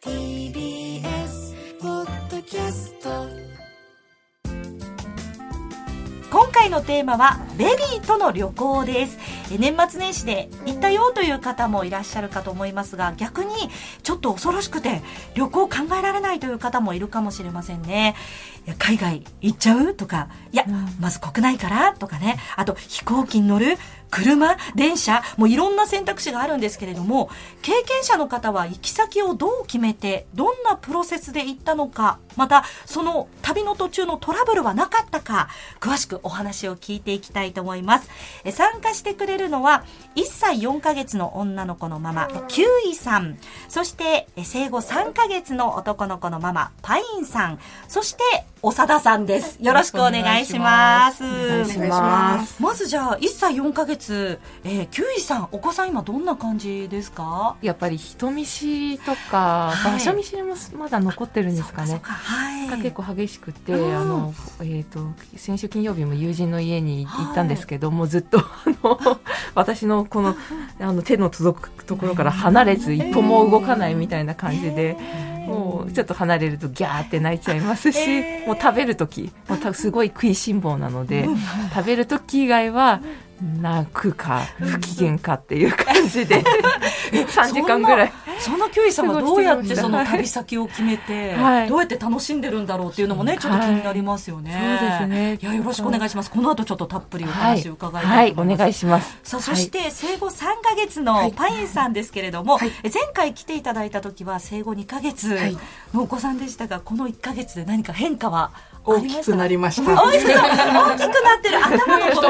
TBS ポッドキャスト今回のテーマはベビーとの旅行です。え年末年始で行ったよという方もいらっしゃるかと思いますが逆にちょっと恐ろしくて旅行考えられないという方もいるかもしれませんね。海外行っちゃう？とかいや、まず国内から？とかね。あと飛行機に乗る？車電車もういろんな選択肢があるんですけれども経験者の方は行き先をどう決めてどんなプロセスで行ったのかまたその旅の途中のトラブルはなかったか詳しくお話を聞いていきたいと思います。え参加してくれるのは1歳4ヶ月の女の子のママキュウイさん。そして生後3ヶ月の男の子のママパインさん。そして長田さんです。よろしくお願いします。お願いします。まずじゃあ1歳4ヶ月、えー、キュウイさんお子さん今どんな感じですか？やっぱり人見知りとか、はい。場所見知りもまだ残ってるんですかね。はい。が結構激しくて、うん。あのえっ、と先週金曜日も友人の家に行ったんですけど、もうずっとあの 私のこのあの手の届くところから離れず一歩も動かないみたいな感じで、もうちょっと離れるとギャーって泣いちゃいますし、えー。もう食べる時もすごい食いしん坊なので、食べる時以外は泣くか不機嫌かっていう感じで。3時間ぐらい。そんなキュウイさんはどうやってその旅先を決めて、はい。どうやって楽しんでるんだろうっていうのもね、ちょっと気になりますよね。はい。そうですね。いや、よろしくお願いします。この後ちょっとたっぷりお話を伺いたはいい、と思います。お願いします。さあ、そして生後3ヶ月のパインさんですけれども、前回来ていただいた時は生後2ヶ月はい。のお子さんでしたが、この1ヶ月で何か変化は？あ大きくなりました。大きくなってる頭のこの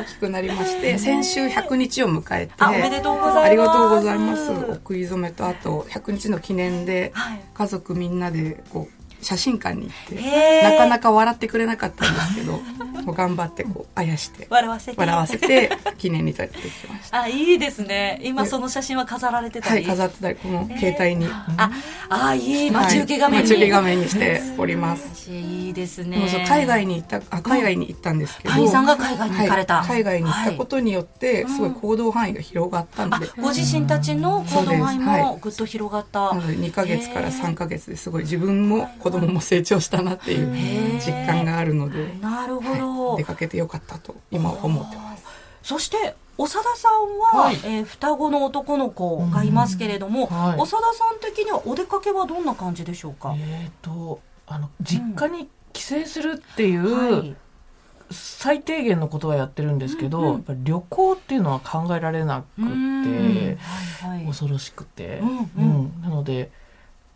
大きくなりまして、先週100日を迎えて、あ、おめでとうございます。ありがとうございます。お食い初めとあと100日の記念ではい家族みんなでこう写真館に行って、なかなか笑ってくれなかったんですけど、もう頑張ってこうあやして笑わせて。笑わせて記念に撮ってきました。あ、いいですね。今その写真は飾られてたり。はい、飾ってたりこの携帯に、あ、あ、いい待ち受け画面に。はい待ち受け画面にしております。いいですね。海外に行ったあ海外に行ったんですけど、パインさんが海外に行かれた。はい海外に行ったことによって、すごい行動範囲が広がったので、ご自身たちの行動範囲もぐっと広がった。なので2ヶ月から3ヶ月ですごい自分も子供も成長したなっていう実感があるので、なるほど。出かけてよかったと今は思ってます。そして長田さんは、はい。えー双子の男の子がいますけれども、はい。長田さん的にはお出かけはどんな感じでしょうか？えっ、とあの実家に帰省するっていう、はい。最低限のことはやってるんですけど、うんうん。やっぱり旅行っていうのは考えられなくうん。て、はいはい。恐ろしくて、うんうん。うん。なので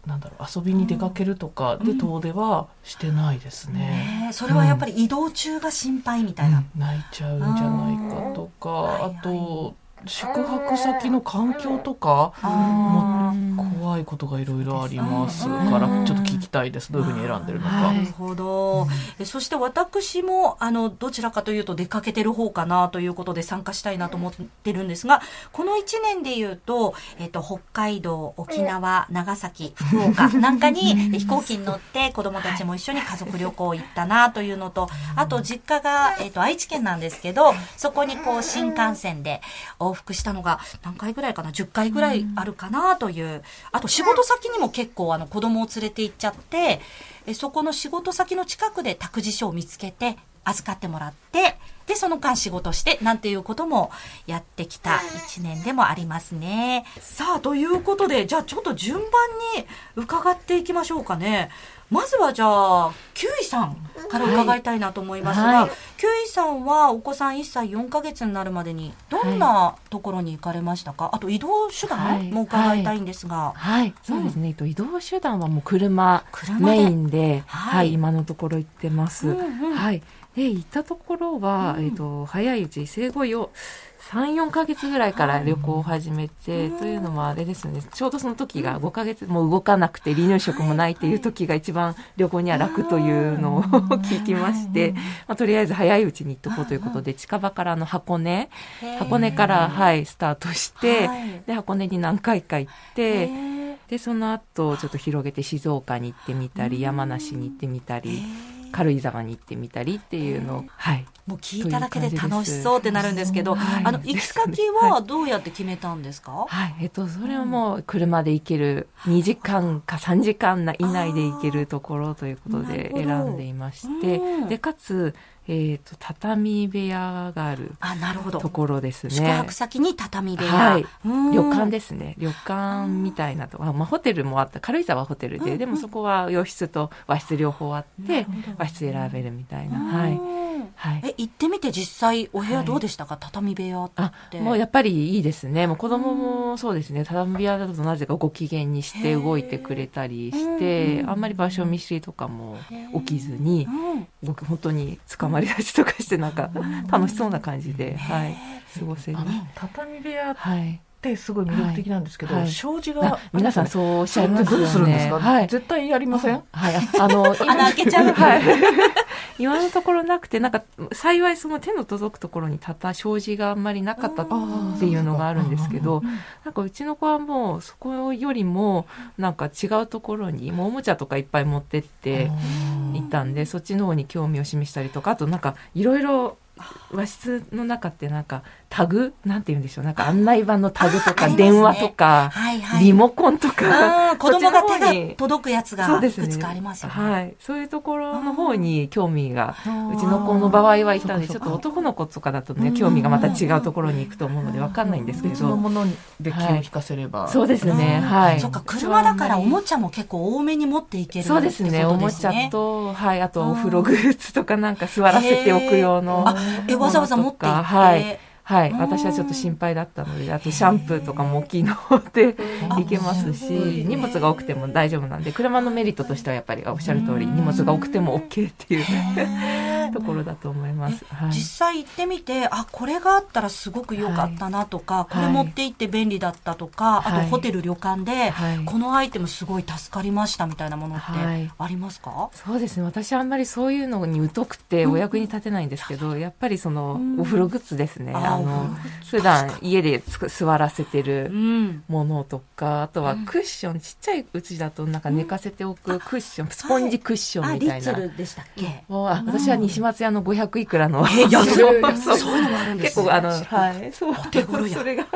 なんだろう遊びに出かけるとかでうん。遠出はしてないですね。ねえそれはやっぱり移動中が心配みたいな。うん。泣いちゃうんじゃないかとか、うん。あと宿泊先の環境とかあー怖いことがいろいろありますうん。からちょっと聞きたいです。どういうふうに選んでるのか。なるほど、えそして私もあのどちらかというと出かけてる方かなということで参加したいなと思ってるんですがこの1年でいうと、えっと、北海道沖縄長崎福岡 なんかにえ飛行機に乗って子どもたちも一緒に家族旅行行ったなというのとあと実家が、えっと、愛知県なんですけどそこにこう新幹線で往復したのが何回ぐらいかな？10回ぐらいあるかなという。あと仕事先にも結構あの子供を連れて行っちゃってえそこの仕事先の近くで託児所を見つけて預かってもらってでその間仕事してなんていうこともやってきた1年でもありますね。さあということでじゃあちょっと順番に伺っていきましょうかねまずはじゃあキュウイさんから伺いたいなと思いますが、はい。キュウイさんはお子さん1歳4ヶ月になるまでにどんなところに行かれましたか、あと移動手段も伺いたいんですが、はい、そうですね。えっと移動手段はもう車メインで、はい。はい、今のところ行ってます。うんうん。はい。で行ったところは、えっと早いうち生後よ3、4ヶ月ぐらいから旅行を始めて、というのもあれですね、ちょうどその時が5ヶ月もう動かなくて離乳食もないっていう時が一番旅行には楽というのを 聞きまして、まあ、とりあえず早いうちに行っとこうということで、近場からあの箱根、箱根から、はい、スタートして、はい。で、箱根に何回か行って、で、その後、ちょっと広げて静岡に行ってみたり、山梨に行ってみたり、軽井沢に行ってみたりっていうのを、はい。もう聞いただけで楽しそうってなるんですけど、はい。あの、行き先はどうやって決めたんですか、はい。えっと、それはもう車で行ける、2時間か3時間以内で行けるところということで選んでいましてうん、で、かつ、えっと、畳部屋があるあ、なるほど。ところですね。宿泊先に畳部屋。はいうん旅館ですね。旅館みたいなとこ、あまあ、ホテルもあった。軽井沢はホテルで、でもそこは洋室と和室両方あって、和室選べるみたいな。はい。うんはい。え、行ってみて実際お部屋どうでしたか、畳部屋あって。もうやっぱりいいですね。もう子供もそうですね。畳部屋だとなぜかご機嫌にして動いてくれたりして、あんまり場所見知りとかも起きずに、う本当に捕まり立ちとかしてなんか楽しそうな感じで、はい、過ごせる。畳部屋っはい。てすごい魅力的なんですけど、はいはい障子があ皆さんそうおっしゃいますよね。どうするんですか、はい。絶対やりません、はい。あの、今穴開けちゃうはい。今のところなくて、なんか、幸いその手の届くところにたった障子があんまりなかったっていうのがあるんですけど、なんかうちの子はもうそこよりも、なんか違うところに、もうおもちゃとかいっぱい持ってっていたんで、そっちの方に興味を示したりとか、あとなんかいろいろ和室の中ってなんかタグ？なんて言うんでしょうなんか案内板のタグとか電話とか、はいはい。リモコンとか、うん子供が手が届くやつがそうですね。いくつかありますよね。はい。そういうところの方に興味が、うちの子の場合はいたんで、ちょっと男の子とかだとね、興味がまた違うところに行くと思うのでわかんないんですけど。別のもので気を引かせれば、そうですね。うんはい。そっか、車だからおもちゃも結構多めに持っていけるそうですね。おもちゃと、はい。あと、お風呂グッズとかなんか座らせておく用の。あ、え、わざわざ持って行って。はい。はい。うん私はちょっと心配だったので、あとシャンプーとかも大きいので いけますし、荷物が多くても大丈夫なんで、車のメリットとしてはやっぱりおっしゃる通り、荷物が多くても OK っていうところだと思います。はい。実際行ってみて、あ、これがあったらすごく良かったなとか、これ持って行って便利だったとか、あとはいホテル旅館で、はい。このアイテムすごい助かりましたみたいなものってはい。ありますか、そうですね。私あんまりそういうのに疎くてお役に立てないんですけど、やっぱりその、うん。お風呂グッズですね。ああの普段家で座らせてうるん。ものとかあとはクッション、ちっちゃいうちだとなんか寝かせておくクッション、スポンジクッショあ、ンみたいな、リッツルでしたっけ、私は西松屋の500いくらの、え、安い そう。いうのもあるんですね。結構あの、はい、そう。手頃や。それが、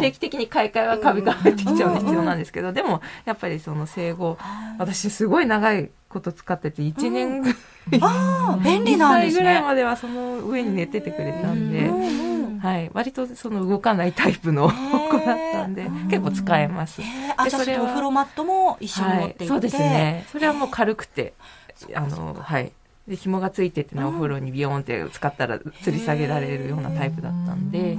定期的に買い替えは壁が入ってきちゃう必要なんですけど、でも、やっぱりその生後、私すごい長いこと使ってて、1年ぐああ、便利なんです歳ぐらいね。まではその上に寝ててくれたんで、はい、割とその動かないタイプの子だったんで、結構使えます。えー。あ、じゃあそでそれお風呂マットも一緒に持って行って、はい、そうですね。それはもう軽くて、あの、はい。で、紐がついててね、お風呂にビヨーンって使ったら吊り下げられるようなタイプだったんで、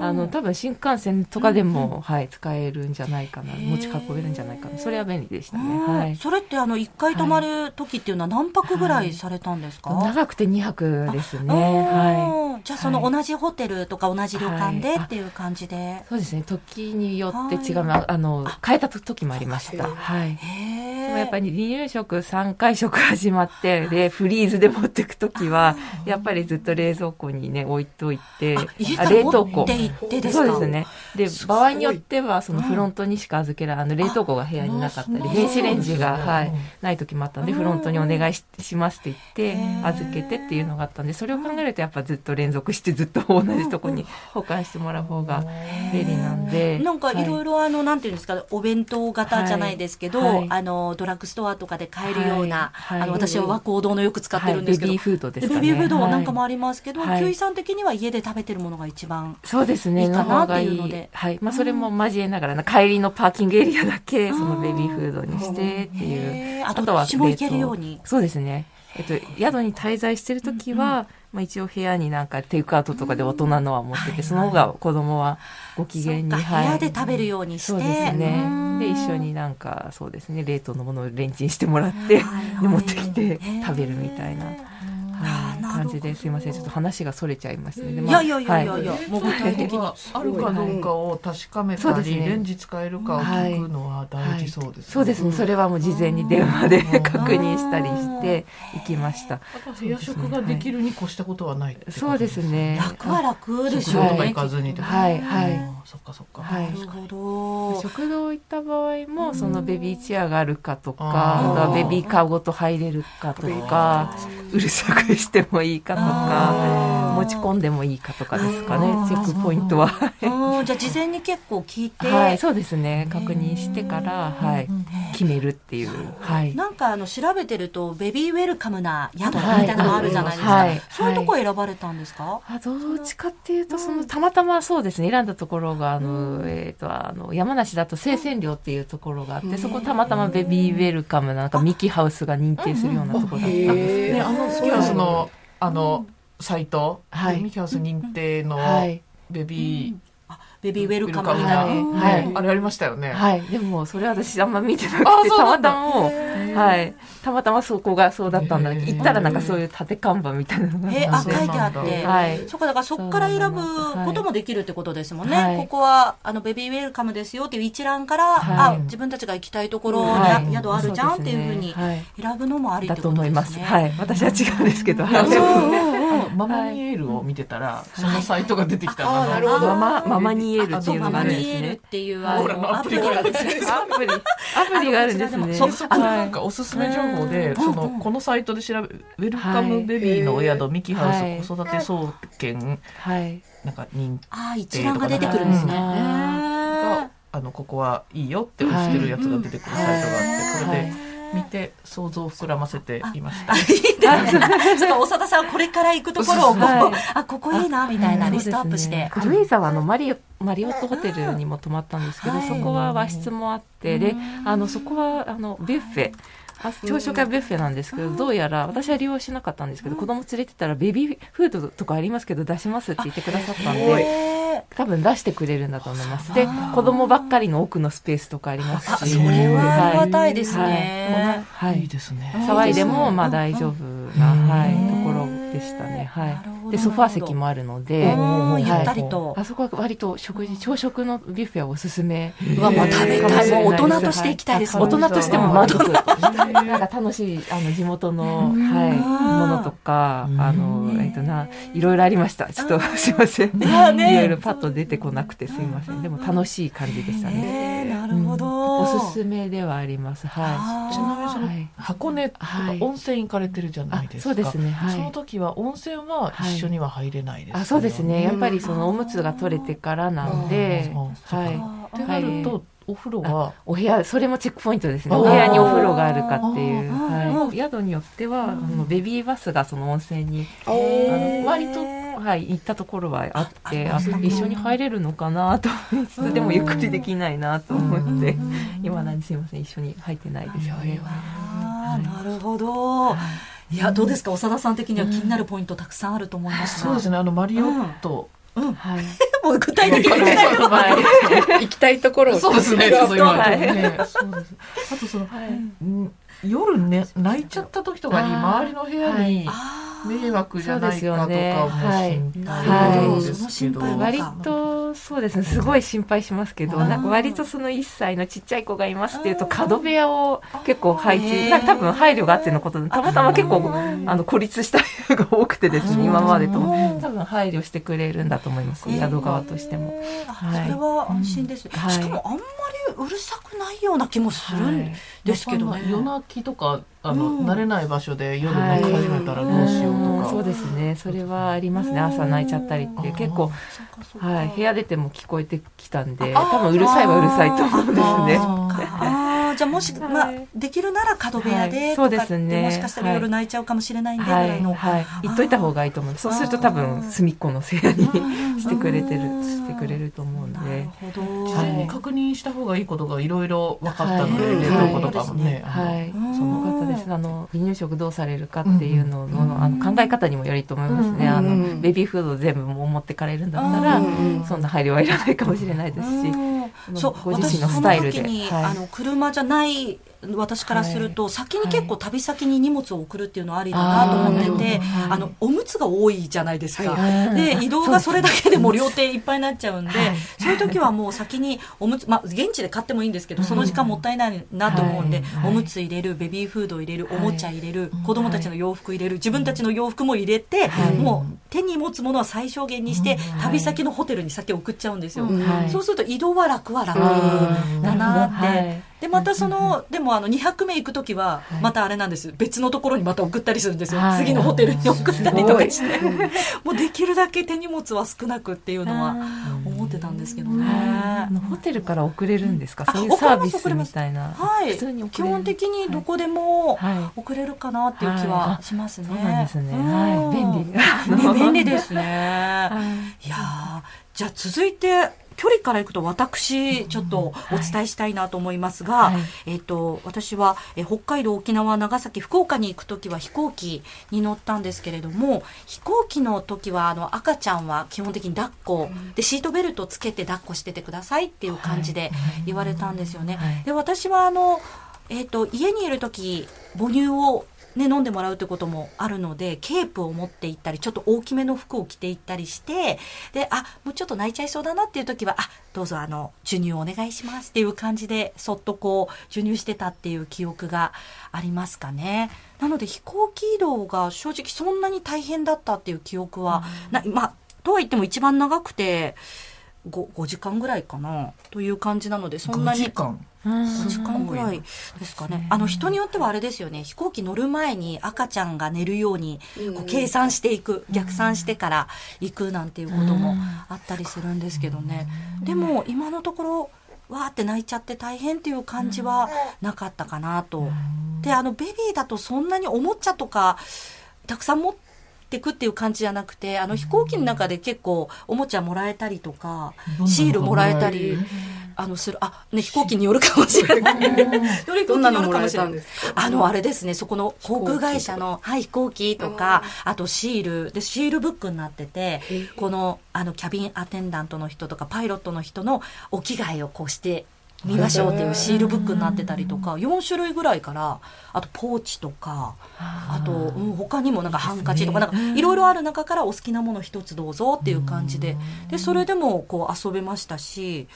あの、多分新幹線とかでも、はい、使えるんじゃないかな。持ち運べるんじゃないかな。それは便利でしたね。うんはい。それってあの一回泊まる時っていうのは何泊ぐらいされたんですか、長くて2泊ですね。あはーじゃあその同じホテルとか同じ旅館ではいっていう感じで？い。そうですね。時によって違う、はあの、変えた時もありました。はい。でもやっぱり離乳食3回食始まって、で、フリーズで持っていくときは、やっぱりずっと冷蔵庫にね、置いといて、あ冷凍庫ですかそうですね。で、場合によっては、そのフロントにしか預けられ、あの、冷凍庫が部屋になかったり、電子レンジが、はい、ない時もあったんで、フロントにお願いししますって言って、預けてっていうのがあったんで、それを考えるとやっぱずっと連続してずっと同じとこに保管してもらう方が便利なんで。なんかいろいろ。ろあの、なんていうんですか、お弁当型じゃないですけど、あの、ドラッグストアとかで買えるような、あの、私は和光堂のよく使ってるんですけど、はい。ベビーフードですかね。ベビーフードはいなんかもありますけど、はい。キウイさん的には家で食べてるものが一番。そうですね。いいかなの方がいい。っていうのではい。まあ、それも交えながらな、帰りのパーキングエリアだけ、そのベビーフードにしてっていう。あどっちも行けるように。そうですね。えっと、宿に滞在してるときは、まあ一応部屋になんかテイクアウトとかで大人のは持ってて、その方が子供はご機嫌に、そっか。部屋で食べるようにして。そうですね。うん。で、一緒になんか、そうですね、冷凍のものをレンチンしてもらって、で、持ってきて食べるみたいな、感じですいません。ちょっと話がそれちゃいましたね。まあやいやいやいやはいや、もう具体的に。あるかどうかを確かめたり、そうですねレンジ使えるかを聞くのは大事そうですねそうですね。それはもう事前に電話で 確認したりして行きました。だから部屋食ができるに越したことはないってことそうですね。楽は楽でしょうね。食堂とか行かずにってことはいはいそっかそっか、はいなるほど。食堂行った場合もそのベビーチェアがあるかとか、あとはベビーカーごと入れるかとか、うるさくしてもいいかとか、あー。持ち込んでもいいかとかですかね、チェックポイントは。うんじゃあ事前に結構聞いて、はい、そうですね。確認してから、はい、決めるっていう。はい。なんかあの調べてるとベビーウェルカムな宿みはい。たいなのがあるじゃないですか。はい。そういうとこ選ばれたんですか？あどっちかっていうと、その、たまたまそうですね、選んだところが、あの、えっ、と、あの、山梨だと生鮮寮っていうところがあって、そこたまたまベビーウェルカムな、なんかミキハウスが認定するようなところだったんですねあのミキハウスのあのサイト、はい。ミキハウス認定のはい。ベビー、ベビーウェルカムみたいな。はいあれありましたよね、はい。でも、それ私あんま見てなくあて、たまたまはい。たまたまそこがそうだったんだ行ったらなんかそういう縦看板みたいなのが。えあ書いてあって、だはい。そっかだからそこから選ぶこともできるってことですもんね。はいここはあのベビーウェルカムですよっていう一覧から、はいあ自分たちが行きたいところに、はい宿あるじゃんっていうふうに選ぶのもありっはい。てだと思います。はい。私は違うんですけど、はい。ママニエールを見てたら、そのサイトが出てきたの、あーなるほど。ママ、ママニエールっていうのがあるんニエールっですね。ていうアプリがあるんですよ。アプリ、アプリがあるんですね。そうそこでなんかおすすめ情報で、そのこのサイトで調べウェルカムベビーのお宿、ミキハウス子育て総研。はい。なんか認ああ一覧が出てくるんですね。あのここはいいよって押してるやつが出てくるサイトがあって、これで見て想像を膨らませていました。あいいですね。長田さんはこれから行くところをこう、はいあここいいなみたいなリストアップして。軽井沢のマリオマリオットホテルにも泊まったんですけど、はいそこは和室もあって、であのそこはあのビュッフェあ朝食はビュッフェなんですけど、どうやら私は利用しなかったんですけど、子供連れてたらベビーフードとかありますけど出しますって言ってくださったんでへ多分出してくれるんだと思います。で子供ばっかりの奥のスペースとかありますあしそれはありがたいですはい。ね。はい。いいですね。騒いでもまあ大丈夫な、うんはい、ところでしたね。はい。で、ソファー席もあるので、うんゆはいったりと。あそこは割と食事、朝食のビュッフェはおすすめ。うわもう食べたい。もう大人として行きたいです。大人としても満足。へなんか楽しい、あの、地元の、はい、ものとか、あの、えっとな、いろいろありました。ちょっと、すいません。いろいろパッと出てこなくてすいません。でも楽しい感じでしたね。るほど。おすすめではあります。はちなみにそい。のはい。箱根とかはい温泉行かれてるじゃないですか。あそうですねはいその時は温泉は一緒には入れないですよね。あそうですねやっぱりそのおむつが取れてからなんで、うんはってなると、お風呂は、い、お部屋それもチェックポイントですね。お部屋にお風呂があるかっていう、はい、宿によっては、あのベビーバスがその温泉にあの割と、はい、行ったところはあってあ一緒に入れるのかなと思いつつでもゆっくりできないなと思って今何すいません一緒に入ってないです。よね。あーなるほど。い。や、どうですか、長田さん的には気になるポイントたくさんあると思いますが。そうですね、あの、マリオット。はいもう具体的に。行きたいところをそうです ね、そうです。あとその、ん夜ね、泣いちゃった時とかに、周りの部屋に迷惑じゃないかとかもそうですよね。心なるほど配ですけど。その心配は割とそうですね。すごい心配しますけどなんか割とその1歳のちっちゃい子がいますっていうと角部屋を結構配置なんか多分配慮があってのことでたまたま結構あの孤立した部屋が多くてですね今までと。うん。多分配慮してくれるんだと思います宿側としても。あはい。それは安心ですね、はい。しかもあんまりうるさくないような気もするんですけどね、夜泣きとか、あの、うん。慣れない場所で夜泣き始めたらどうしようとか。そうですね。それはありますね。朝泣いちゃったりって結構はい。部屋出ても聞こえてきたんであ多分うるさいはうるさいと思うんですね。じゃあもし、はい。まあ、できるなら角部屋ではい。とかって、そうですね。もしかしたら夜泣いちゃうかもしれないんでぐはい、らい。の、はい、言っといた方がいいと思う。そうす。ると多分隅っこの部屋に してくれてる、してくれると思うんなるで。ほど、事前に確認した方がいいことがいろいろ分かったので、はい。冷凍庫とかもね。はい、うんその方です。あの離乳食どうされるかっていうのの、あの考え方にもよりと思いますね。あのうん。ベビーフード全部もう持ってかれるんだったら、うん。そんな配慮はいらないかもしれないですし。うんそうご自身の私スタイルで。その時に、はい。あの車じゃない私からすると、先に結構旅先に荷物を送るっていうのはありだなと思ってて、あの、おむつが多いじゃないですか。はで、移動がそれだけでもう両手いっぱいになっちゃうんで、はい。そういう時はもう先におむつ、まあ、現地で買ってもいいんですけど、その時間もったいないなと思うんで、はい。おむつ入れる、ベビーフード入れる、はい。おもちゃ入れる、子供たちの洋服入れる、自分たちの洋服も入れて、はい。もう手に持つものは最小限にして、はい。旅先のホテルに先送っちゃうんですよ。はい。そうすると移動は楽は楽うん。だなまたその、でもあの、2泊目行くときは、またあれなんです。別のところにまた送ったりするんですよ。はい次のホテルに送ったりとかしすて。もうできるだけ手荷物は少なくっていうのは思ってたんですけどね。ホテルから送れるんですか？あそういうサービスみたいな。はい。基本的にどこでもは送れるかなっていう気はしますね。そうなんですね。うんはい。便利。ね便利ですね。はいいやーじゃあ続いて、距離から行くと私、ちょっとお伝えしたいなと思いますが、はい。えっ、と、私は、えー北海道、沖縄、長崎、福岡に行くときは飛行機に乗ったんですけれども、飛行機の時は、あの、赤ちゃんは基本的に抱っこ、で、シートベルトつけて抱っこしててくださいっていう感じで言われたんですよね。はい。で、私は、あの、えっ、と、家にいるとき、母乳をね、飲んでもらうってこともあるので、ケープを持って行ったり、ちょっと大きめの服を着て行ったりして、で、あ、もうちょっと泣いちゃいそうだなっていう時は、あ、どうぞあの、授乳お願いしますっていう感じで、そっとこう、授乳してたっていう記憶がありますかね。なので飛行機移動が正直そんなに大変だったっていう記憶は、なまあ、とは言っても一番長くて、5, 5時間ぐらいかなという感じなので、そんな5に時。間5時間ぐらいですかね。あの人によってはあれですよね。飛行機乗る前に赤ちゃんが寝るようにこう計算していく、逆算してから行くなんていうこともあったりするんですけどね。でも今のところ、わーって泣いちゃって大変っていう感じはなかったかなと。で、あのベビーだとそんなにおもちゃとかたくさん持ってくっていう感じじゃなくて、あの飛行機の中で結構おもちゃもらえたりとか、シールもらえたり、あの、する、あ、ね、飛行機によるかもしれない。どんなのもらえたんいですか？あの、あれですね、そこの航空会社の、はい、飛行機とか、あとシール、で、シールブックになってて、この、あの、キャビンアテンダントの人とか、パイロットの人のお着替えをこうして、見ましょうっていうシールブックになってたりとか、4種類ぐらいから、あとポーチとか、あと、うん、他にもなんかハンカチとか、なんかいろいろある中からお好きなもの一つどうぞっていう感じで、で、それでもこう遊べましたし、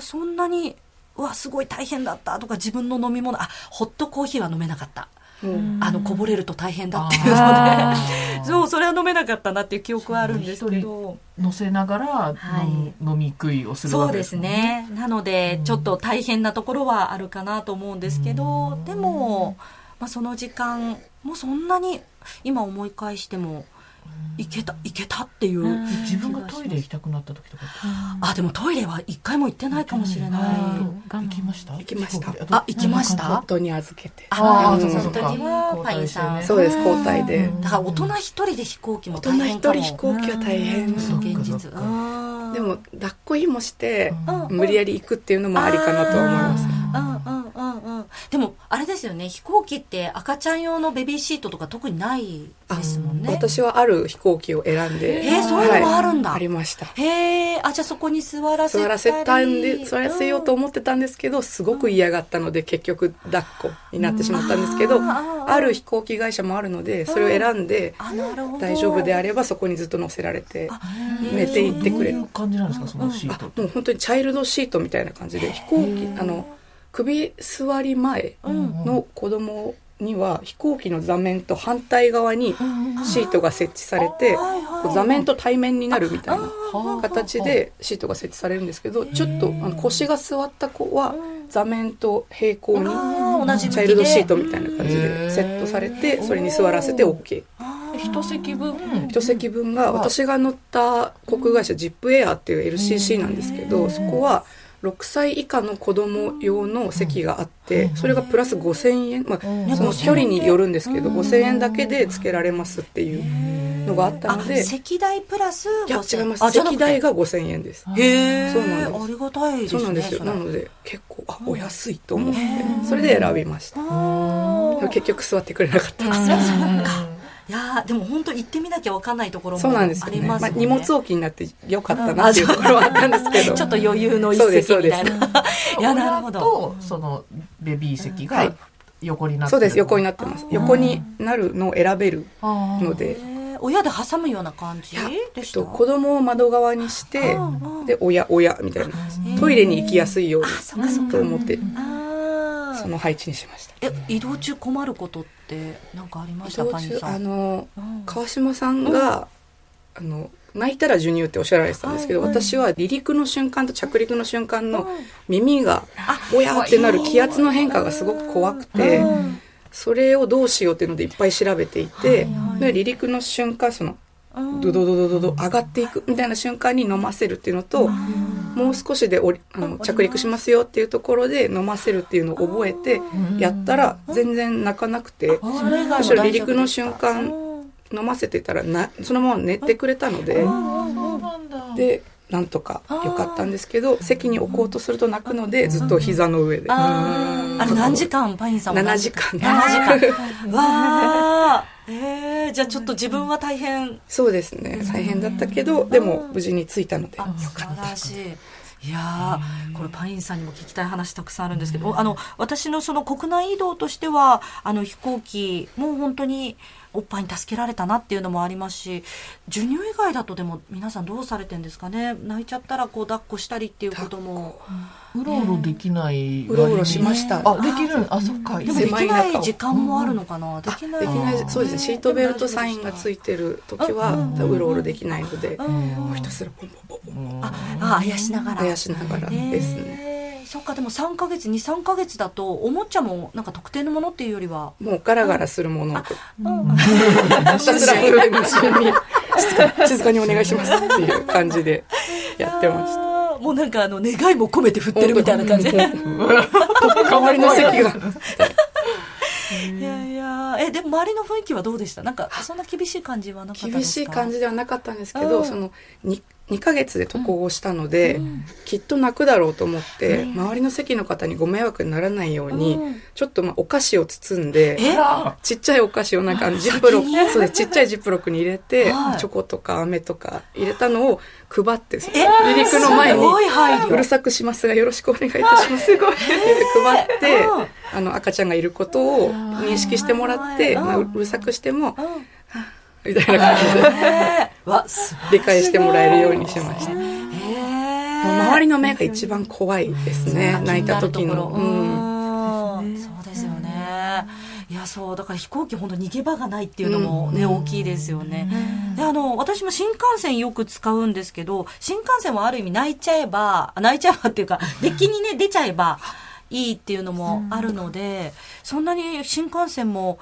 そんなに、うわ、すごい大変だったとか自分の飲み物、あ、ホットコーヒーは飲めなかった。うん。あの、こぼれると大変だっていうのあで、そう、それは飲めなかったなっていう記憶はあるんですけど。乗せながらはい。飲み食いをするそうですわけですね。なので、ちょっと大変なところはあるかなと思うんですけど、でも、まあ、その時間もそんなに、今思い返しても、いけた、いけたっていう。自分がトイレ行きたくなった時とか。あ、でもトイレは一回も行ってないかもしれない。行きました？行きました。あ行きました？夫に預けて。あーそのそうかそうか時はパインさん。そうです交代で。だから大人一人で飛行機も大人一大変かも。人飛行機は大変。現実。でも抱っこひもしてうん。無理やり行くっていうのもありかなとは思いますあれですよね、飛行機って赤ちゃん用のベビーシートとか特にないですもんね。私はある飛行機を選んで。えーそういうのもあるんだ。はいありました。へえ、あ、じゃあそこに座らせたり。座らせたんで座らせようとうん思ってたんですけどすごく嫌がったので結局抱っこになってしまったんですけどうんあーある飛行機会社もあるのでそれを選んであ、なるほど。大丈夫であればそこにずっと乗せられてあ寝ていってくれる。どういう感じなんですかそのシーあトもう本当にチャイルドシートみたいな感じで飛行機あの首座り前うん。の子供には飛行機の座面と反対側にシートが設置されて座面と対面になるみたいなはあ。形でシートが設置されるんですけどちょっと腰が座った子は座面と平行にチャイルドシートみたいな感じでセットされてそれに座らせて OK 一席分。一席分が私が乗った航空会社ジップエアっていう LCC なんですけどそこは6歳以下の子供用の席があってそれがプラス5000円、まあ、その距離によるんですけど5000円だけでつけられますっていうのがあったあの、で席代プラスいや5000違います。席代が5000円です。へえ、そうなんです。ありがたいですね。そうなんですよ。なので結構あお安いと思ってそれで選びました。結局座ってくれなかったあ、そうか。いやーでも本当行ってみなきゃわかんないところもそうなんですよね。ありますもんね。まあ、荷物置きになってよかったなっていうところはあったんですけど。ちょっと余裕の一そうです席みたいな。いや、なるほど。とそのベビー席がはい横になってるそうです、横になってます。横になるのを選べるので、えー親で挟むような感じでした？えっと、子供を窓側にしてで、親、親みたいな。ートイレに行きやすいように。と思って、その配置にしました。え、移動中困ることって何かありました？移動中、パニーさん。あの、うん。川島さんが、あの、泣いたら授乳っておっしゃられてたんですけど、はいはい。私は離陸の瞬間と着陸の瞬間のうん。耳が、おやってなる気圧の変化がすごく怖くて、うん。それをどうしようっていうのでいっぱい調べていて、はいはい。で離陸の瞬間そのうんドドドドドド上がっていくみたいな瞬間に飲ませるっていうのと、もう少しでおりあの着陸しますよっていうところで飲ませるっていうのを覚えてやったら全然泣かなくて、むしろ離陸の瞬間飲ませてたらなそのまま寝てくれたので、でなんとか良かったんですけど席に置こうとすると泣くのでずっと膝の上で。あれ何時間パインさんも7時間。7 時間。わあえー、じゃあちょっと自分は大変。そうですね。大変だったけどでも無事に着いたので。よかった。晴らしい。いやーこれパインさんにも聞きたい話たくさんあるんですけど、あの私のその国内移動としてはあの飛行機もう本当におっぱいに助けられたなっていうのもありますし授乳以外だとでも皆さんどうされてんですかね？泣いちゃったらこう抱っこしたりっていうことも。うろうろできないうろうろしました。あできる。あそっか。でもできない時間もあるのかな、できない。できない。そうですね。シートベルトサインがついてる時はうろうろできないのでもうひたすらポンポンポンポンあああやしながらあやしながらですねえーそっかでも3ヶ月23ヶ月だとおもちゃもなんか特定のものっていうよりは、もうガラガラするもの。ひたすら無心に静かにお願いしますっていう感じでやってました。もうなんかあの願いも込めて振ってるみたいな感じ。で代わりの席がいやいや。えでも周りの雰囲気はどうでした？なんかそんな厳しい感じはなかったですか？厳しい感じではなかったんですけうん。どその 2, 2ヶ月で渡航をしたので、きっと泣くだろうと思って、周りの席の方にご迷惑にならないように、うん。ちょっとまあお菓子を包んでえ？ちっちゃいお菓子をなんかジップロックそうですちっちゃいジップロックに入れて、はい。チョコとか飴とか入れたのを配って離陸の前にうるさくしますがよろしくお願いいたします。って言って配って、うん。あの赤ちゃんがいることを認識してもらって、うんまあ、ううるさくしてもうんみたいな感じでえー理解してもらえるようにしました。へもうー周りの目が一番怖いですね、泣いた時の。うんうんそうですよね。いやそうだから飛行機本当逃げ場がないっていうのもね、大きいですよね。であの私も新幹線よく使うんですけど新幹線はある意味泣いちゃえば泣いちゃえばっていうかデッキにね出ちゃえばいいっていうのもあるので、そんなに新幹線も。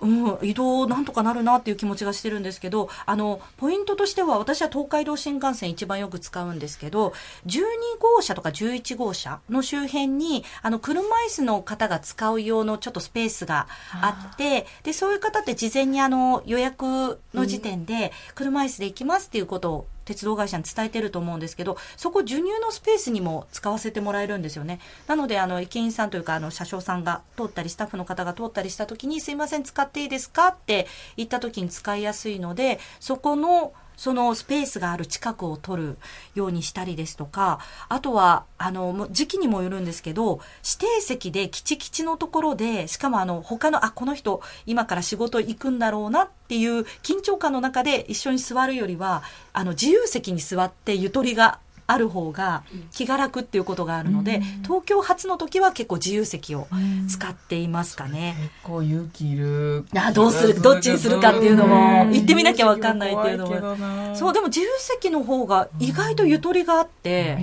うん、移動なんとかなるなっていう気持ちがしてるんですけどあのポイントとしては私は東海道新幹線一番よく使うんですけど12号車とか11号車の周辺にあの車椅子の方が使う用のちょっとスペースがあってでそういう方って事前にあの予約の時点で車椅子で行きますっていうことを鉄道会社に伝えてると思うんですけどそこ授乳のスペースにも使わせてもらえるんですよねなのであの駅員さんというかあの車掌さんが通ったりスタッフの方が通ったりした時に「すいません使っていいですか?」って言った時に使いやすいのでそこのそのスペースがある近くを取るようにしたりですとかあとはあの時期にもよるんですけど指定席でキチキチのところでしかもあの他のあこの人今から仕事行くんだろうなっていう緊張感の中で一緒に座るよりはあの自由席に座ってゆとりがある方が気が楽っていうことがあるので、東京発の時は結構自由席を使っていますかね。結構勇気いる。あどうする？どっちにするかっていうのも行ってみなきゃわかんないっていうのも。そうでも自由席の方が意外とゆとりがあって、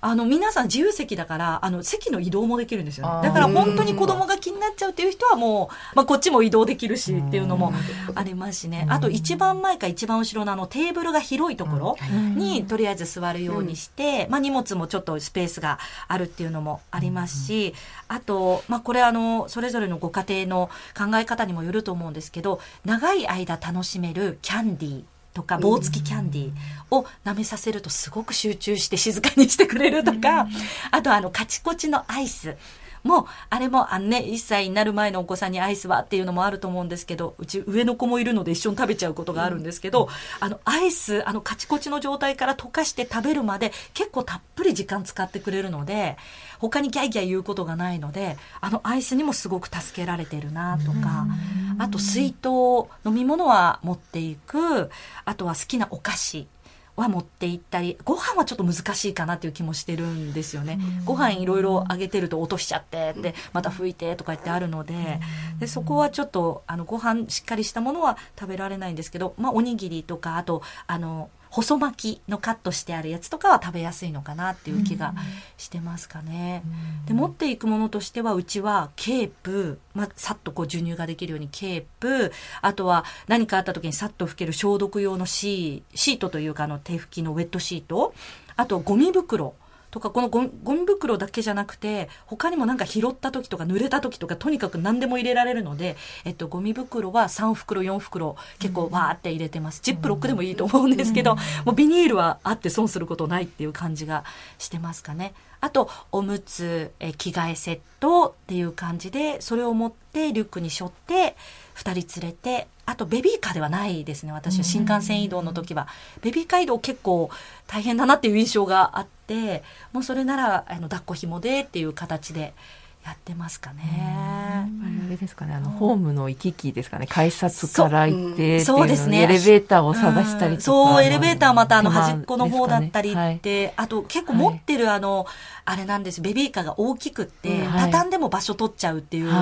あの皆さん自由席だからあの席の移動もできるんですよね。だから本当に子供が気になっちゃうっていう人はもう、まあ、こっちも移動できるしっていうのもありますしね。あと一番前か一番後ろのあのテーブルが広いところにとりあえず座るようにして、まあ、荷物もちょっとスペースがあるっていうのもありますしあと、まあ、これあのそれぞれのご家庭の考え方にもよると思うんですけど長い間楽しめるキャンディーとか棒付きキャンディーを舐めさせるとすごく集中して静かにしてくれるとか、あとあのカチコチのアイス。もう、あれも、あのね、1歳になる前のお子さんにアイスはっていうのもあると思うんですけど、うち上の子もいるので一緒に食べちゃうことがあるんですけど、あの、アイス、あの、カチコチの状態から溶かして食べるまで結構たっぷり時間使ってくれるので、他にギャイギャイ言うことがないので、あのアイスにもすごく助けられてるなとか、あと水筒、飲み物は持っていく、あとは好きなお菓子。は持って行ったりご飯はちょっと難しいかなっていう気もしてるんですよね。ご飯いろいろあげてると落としちゃってでまた拭いてとか言ってあるのででそこはちょっとあのご飯しっかりしたものは食べられないんですけど、まあ、おにぎりとかあとあの細巻きのカットしてあるやつとかは食べやすいのかなっていう気がしてますかね。で持っていくものとしてはうちはケープ、まあ、さっとこう授乳ができるようにケープ。あとは何かあった時にさっと拭ける消毒用のシーシートというかあの手拭きのウェットシート。あとゴミ袋とかこのゴミゴミ袋だけじゃなくて他にもなんか拾った時とか濡れた時とかとにかく何でも入れられるので、えっと、ゴミ袋は3袋4袋結構わーって入れてます、ジップロックでもいいと思うんですけど、もうビニールはあって損することないっていう感じがしてますかね。あとおむつえ着替えセットっていう感じでそれを持ってリュックに背負って2人連れてあとベビーカーではないですね私は。新幹線移動の時は。ベビーカー移動結構大変だなっていう印象があってもうそれならあの抱っこ紐でっていう形でやってますかね。あれですかね、あの、ホームの行き来ですかね、改札から行ってっていうそう。ですね。エレベーターを探したりとか。そう、エレベーターまたあの端っこの方だったりですかね。って、あと結構持ってるあの、あれなんです、ベビーカーが大きくって、はい。畳んでも場所取っちゃうっていう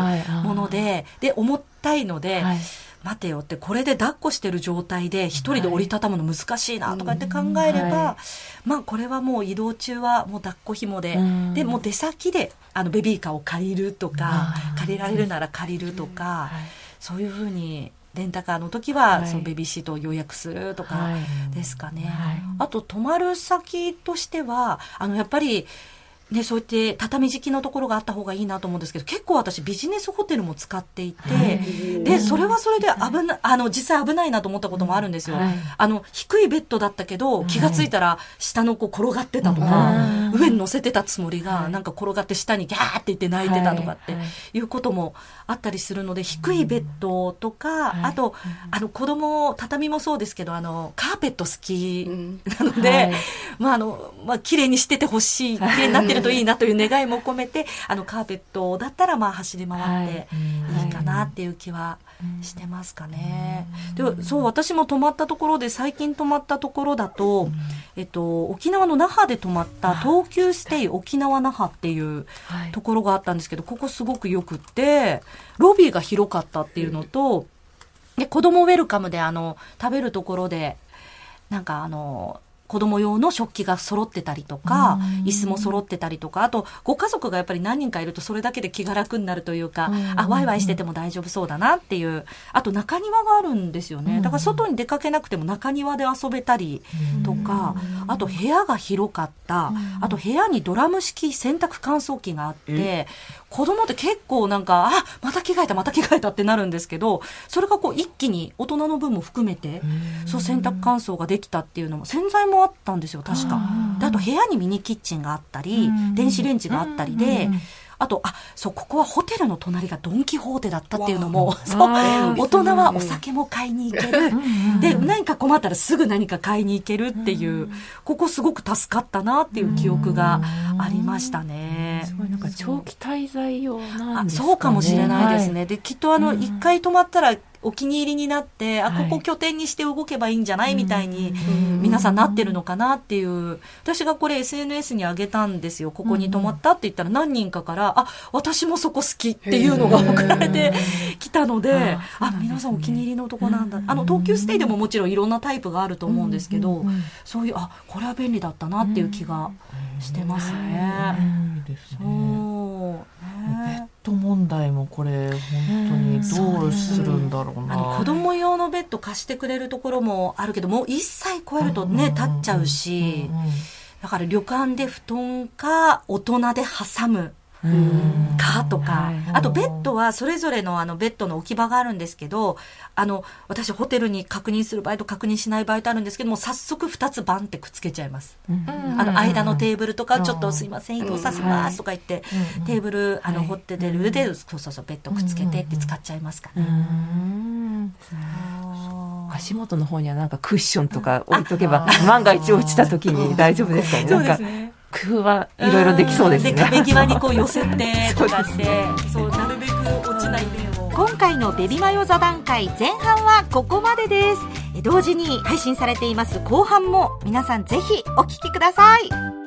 もので、で、重たいので、はい待てよって、これで抱っこしてる状態で一人で折りたたむの難しいなとかって考えれば、はまあこれはもう移動中はもう抱っこ紐で、うん。で、もう出先であのベビーカーを借りるとか借りられるなら借りるとか、はい。そういうふうにレンタカーの時は、はい。そのベビーシートを予約するとかはい。ですかね。はい。あと泊まる先としてはあのやっぱりね、そうやって畳敷きのところがあった方がいいなと思うんですけど結構私ビジネスホテルも使っていて、はい。でそれはそれで危なあの実際危ないなと思ったこともあるんですよ、はい。あの低いベッドだったけど気がついたら下の子転がってたとか、うん上に乗せてたつもりが、はい。なんか転がって下にギャーって言って泣いてたとかってはい。はい。いうこともあったりするので低いベッドとか、はい。あとあの子供畳もそうですけどあのカーペット好きうん。なので、はい。まああのまあ綺麗にしててほしい綺麗になってるといいなという願いも込めてあのカーペットだったらまあ走り回ってい。いかなっていう気はしてますかね。でそう私も泊まったところで最近泊まったところだと、えっと、沖縄の那覇で泊まった東急ステイ沖縄那覇っていうはい。ところがあったんですけどここすごくよくってロビーが広かったっていうのとで子供ウェルカムであの食べるところでなんかあの子供用の食器が揃ってたりとか椅子も揃ってたりとかあとご家族がやっぱり何人かいるとそれだけで気が楽になるというかうん。あワイワイしてても大丈夫そうだなっていうあと中庭があるんですよね。だから外に出かけなくても中庭で遊べたりとかあと部屋が広かった。あと部屋にドラム式洗濯乾燥機があって子供って結構なんかあまた着替えたまた着替えたってなるんですけどそれがこう一気に大人の分も含めてそう洗濯乾燥ができたっていうのも洗剤もあったんですよ確か。であと部屋にミニキッチンがあったり電子レンジがあったりであとあそうここはホテルの隣がドン・キホーテだったっていうのも そう大人はお酒も買いに行けるで何か困ったらすぐ何か買いに行けるっていうここすごく助かったなっていう記憶がありましたね。すごいなんか長期滞在用なんあですかね。そうかもしれないですね。はい。で、きっとあの、一回泊まったらお気に入りになって、あ、はいここ拠点にして動けばいいんじゃないみたいに、ん皆さんなってるのかなっていう。私がこれ SNS に上げたんですよ。ここに泊まったって言ったら何人かから、あ、私もそこ好きっていうのが送られてきたので、あ、皆さんお気に入りのとこなんだ。あの、東急ステイでももちろんいろんなタイプがあると思うんですけど、そういう、あ、これは便利だったなっていう気がしてますね。そう。ね。ベッねド問題もこれ本当にどうするんだろうな。あの子供用のベッド貸してくれるところもあるけどもう1歳超えるとね立っちゃうしうんうんだから旅館で布団か大人で挟む。うんかとか、はいあとベッドはそれぞれのあのベッドの置き場があるんですけど、あの、私ホテルに確認する場合と確認しない場合とあるんですけども、早速2つバンってくっつけちゃいます。あの、間のテーブルとか、ちょっとすいません、移動させますとか言って、テーブル、あの、はい。ホテルで、そうそうそう、ベッドくっつけてって使っちゃいますか。うね。ん。足元の方にはなんかクッションとか置いとけば、万が一落ちた時に大丈夫ですかね。そうでなんかすね。工夫はいろいろできそうですね。壁際にこう寄せてとかって、そう、なるべく落ちない面を。今回のベビマヨ座談会前半はここまでですえ同時に配信されています後半も皆さんぜひお聞きください